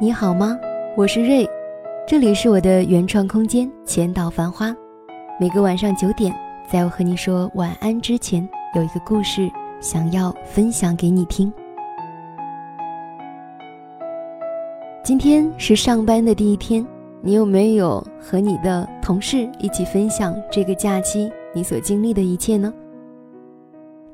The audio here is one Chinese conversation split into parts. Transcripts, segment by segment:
你好吗？我是瑞，这里是我的原创空间千岛繁花。每个晚上九点，在我和你说晚安之前，有一个故事想要分享给你听。今天是上班的第一天，你有没有和你的同事一起分享这个假期你所经历的一切呢？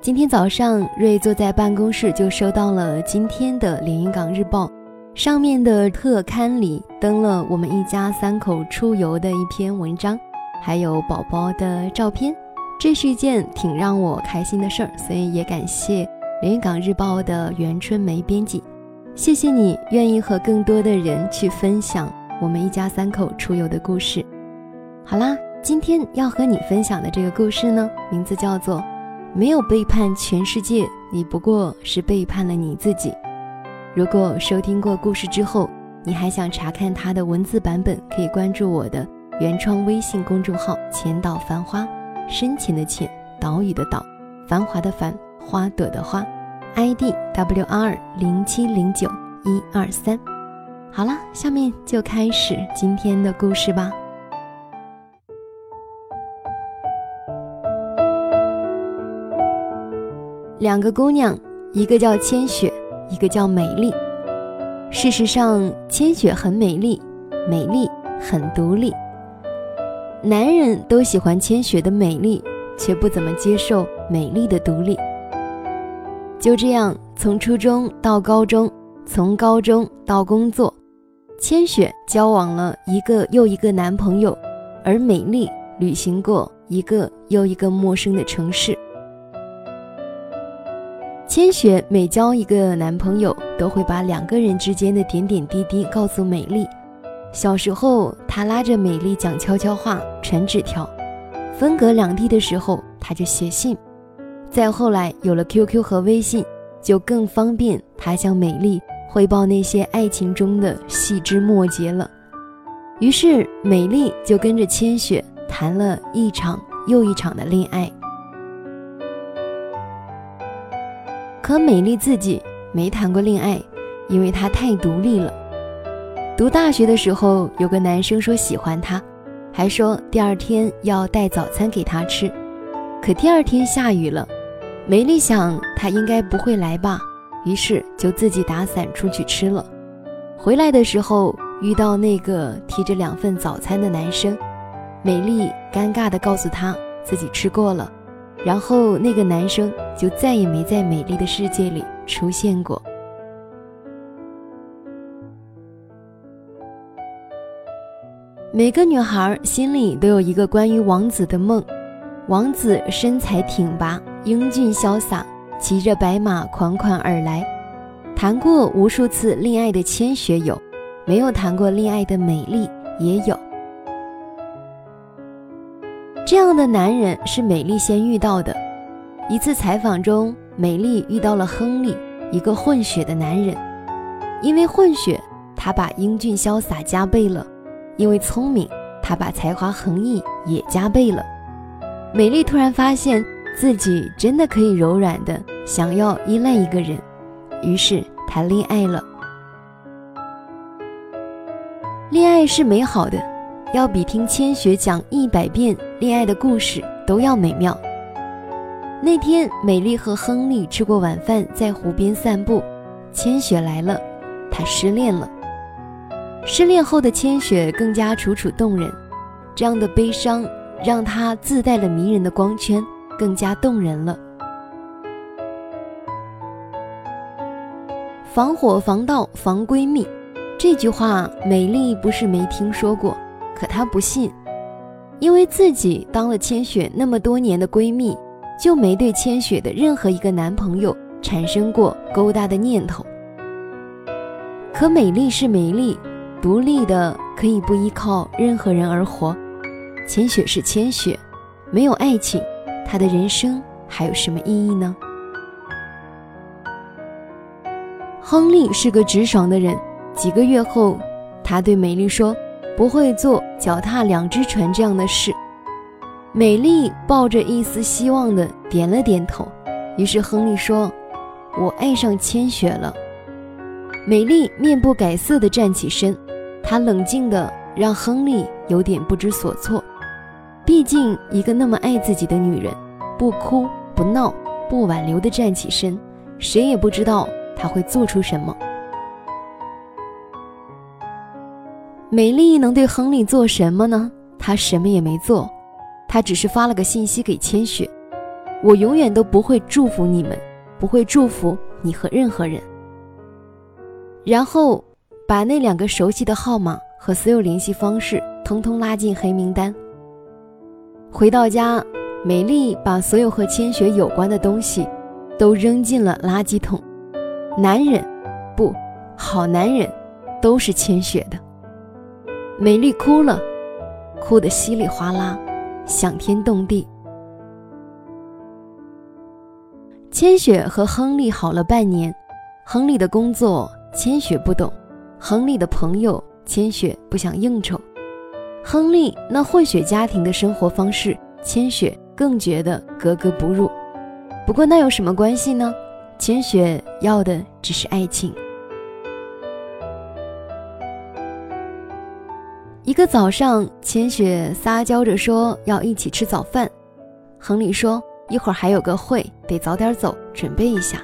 今天早上，瑞坐在办公室就收到了今天的连云港日报。上面的特刊里登了我们一家三口出游的一篇文章，还有宝宝的照片，这是一件挺让我开心的事儿，所以也感谢连云港日报的袁春梅编辑，谢谢你愿意和更多的人去分享我们一家三口出游的故事。好啦，今天要和你分享的这个故事呢，名字叫做《没有背叛全世界，你不过是背叛了你自己》。如果收听过故事之后，你还想查看它的文字版本，可以关注我的原创微信公众号“浅岛繁花”，深浅的浅，岛屿的岛，繁华的繁，花朵的花，ID W R 零七零九一二三。好了，下面就开始今天的故事吧。两个姑娘，一个叫千雪。一个叫美丽。事实上，千雪很美丽，美丽很独立。男人都喜欢千雪的美丽，却不怎么接受美丽的独立。就这样，从初中到高中，从高中到工作，千雪交往了一个又一个男朋友，而美丽旅行过一个又一个陌生的城市。千雪每交一个男朋友，都会把两个人之间的点点滴滴告诉美丽。小时候，她拉着美丽讲悄悄话、传纸条；分隔两地的时候，她就写信。再后来有了 QQ 和微信，就更方便她向美丽汇报那些爱情中的细枝末节了。于是，美丽就跟着千雪谈了一场又一场的恋爱。可美丽自己没谈过恋爱，因为她太独立了。读大学的时候，有个男生说喜欢她，还说第二天要带早餐给她吃。可第二天下雨了，美丽想他应该不会来吧，于是就自己打伞出去吃了。回来的时候遇到那个提着两份早餐的男生，美丽尴尬地告诉他自己吃过了。然后那个男生就再也没在美丽的世界里出现过。每个女孩心里都有一个关于王子的梦，王子身材挺拔，英俊潇洒，骑着白马款款而来。谈过无数次恋爱的千雪有，没有谈过恋爱的美丽也有。这样的男人是美丽先遇到的。一次采访中，美丽遇到了亨利，一个混血的男人。因为混血，他把英俊潇洒加倍了；因为聪明，他把才华横溢也加倍了。美丽突然发现自己真的可以柔软的想要依赖一个人，于是谈恋爱了。恋爱是美好的。要比听千雪讲一百遍恋爱的故事都要美妙。那天，美丽和亨利吃过晚饭，在湖边散步。千雪来了，她失恋了。失恋后的千雪更加楚楚动人，这样的悲伤让她自带了迷人的光圈，更加动人了。防火防盗防闺蜜，这句话美丽不是没听说过。可她不信，因为自己当了千雪那么多年的闺蜜，就没对千雪的任何一个男朋友产生过勾搭的念头。可美丽是美丽，独立的可以不依靠任何人而活。千雪是千雪，没有爱情，她的人生还有什么意义呢？亨利是个直爽的人，几个月后，他对美丽说。不会做脚踏两只船这样的事。美丽抱着一丝希望的点了点头。于是亨利说：“我爱上千雪了。”美丽面不改色地站起身，她冷静地让亨利有点不知所措。毕竟，一个那么爱自己的女人，不哭不闹不挽留地站起身，谁也不知道她会做出什么。美丽能对亨利做什么呢？她什么也没做，她只是发了个信息给千雪：“我永远都不会祝福你们，不会祝福你和任何人。”然后把那两个熟悉的号码和所有联系方式通通拉进黑名单。回到家，美丽把所有和千雪有关的东西都扔进了垃圾桶。男人，不好男人，都是千雪的。美丽哭了，哭得稀里哗啦，响天动地。千雪和亨利好了半年，亨利的工作千雪不懂，亨利的朋友千雪不想应酬，亨利那混血家庭的生活方式，千雪更觉得格格不入。不过那有什么关系呢？千雪要的只是爱情。一个早上，千雪撒娇着说要一起吃早饭。亨利说一会儿还有个会，得早点走，准备一下。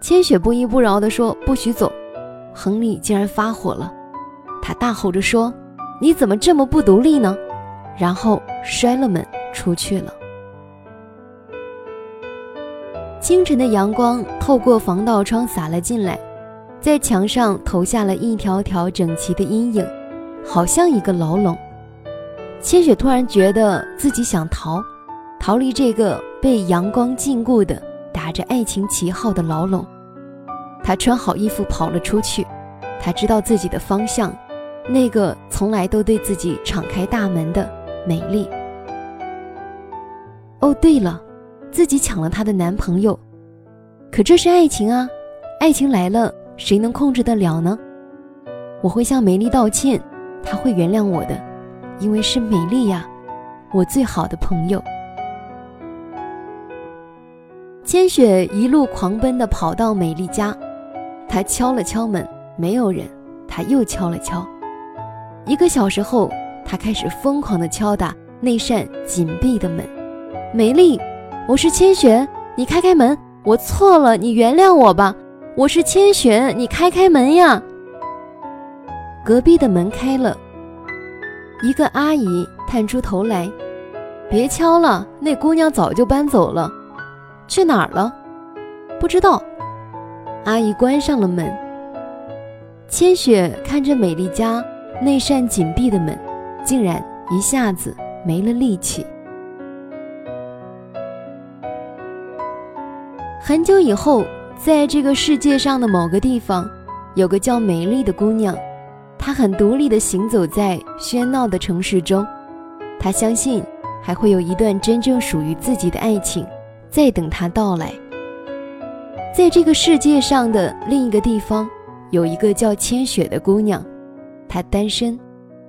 千雪不依不饶地说不许走。亨利竟然发火了，他大吼着说：“你怎么这么不独立呢？”然后摔了门出去了。清晨的阳光透过防盗窗洒了进来，在墙上投下了一条条整齐的阴影。好像一个牢笼，千雪突然觉得自己想逃，逃离这个被阳光禁锢的、打着爱情旗号的牢笼。她穿好衣服跑了出去，她知道自己的方向，那个从来都对自己敞开大门的美丽。哦，对了，自己抢了她的男朋友，可这是爱情啊，爱情来了，谁能控制得了呢？我会向美丽道歉。他会原谅我的，因为是美丽呀，我最好的朋友。千雪一路狂奔的跑到美丽家，她敲了敲门，没有人。她又敲了敲，一个小时后，她开始疯狂的敲打那扇紧闭的门。美丽，我是千雪，你开开门，我错了，你原谅我吧。我是千雪，你开开门呀。隔壁的门开了，一个阿姨探出头来：“别敲了，那姑娘早就搬走了，去哪儿了？不知道。”阿姨关上了门。千雪看着美丽家那扇紧闭的门，竟然一下子没了力气。很久以后，在这个世界上的某个地方，有个叫美丽的姑娘。他很独立地行走在喧闹的城市中，他相信还会有一段真正属于自己的爱情在等他到来。在这个世界上的另一个地方，有一个叫千雪的姑娘，她单身，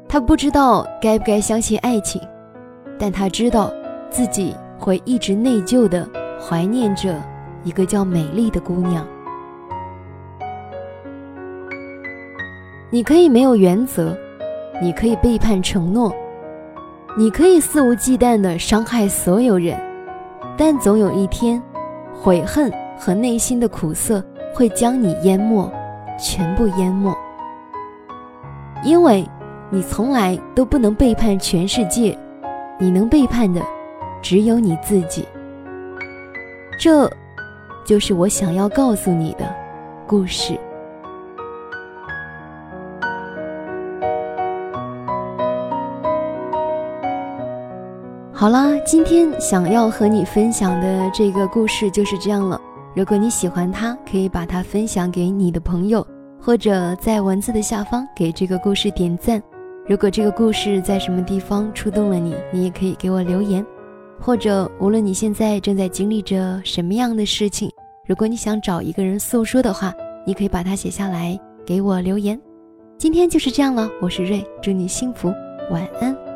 她不知道该不该相信爱情，但她知道自己会一直内疚地怀念着一个叫美丽的姑娘。你可以没有原则，你可以背叛承诺，你可以肆无忌惮地伤害所有人，但总有一天，悔恨和内心的苦涩会将你淹没，全部淹没。因为，你从来都不能背叛全世界，你能背叛的，只有你自己。这，就是我想要告诉你的故事。好啦，今天想要和你分享的这个故事就是这样了。如果你喜欢它，可以把它分享给你的朋友，或者在文字的下方给这个故事点赞。如果这个故事在什么地方触动了你，你也可以给我留言。或者无论你现在正在经历着什么样的事情，如果你想找一个人诉说的话，你可以把它写下来给我留言。今天就是这样了，我是瑞，祝你幸福，晚安。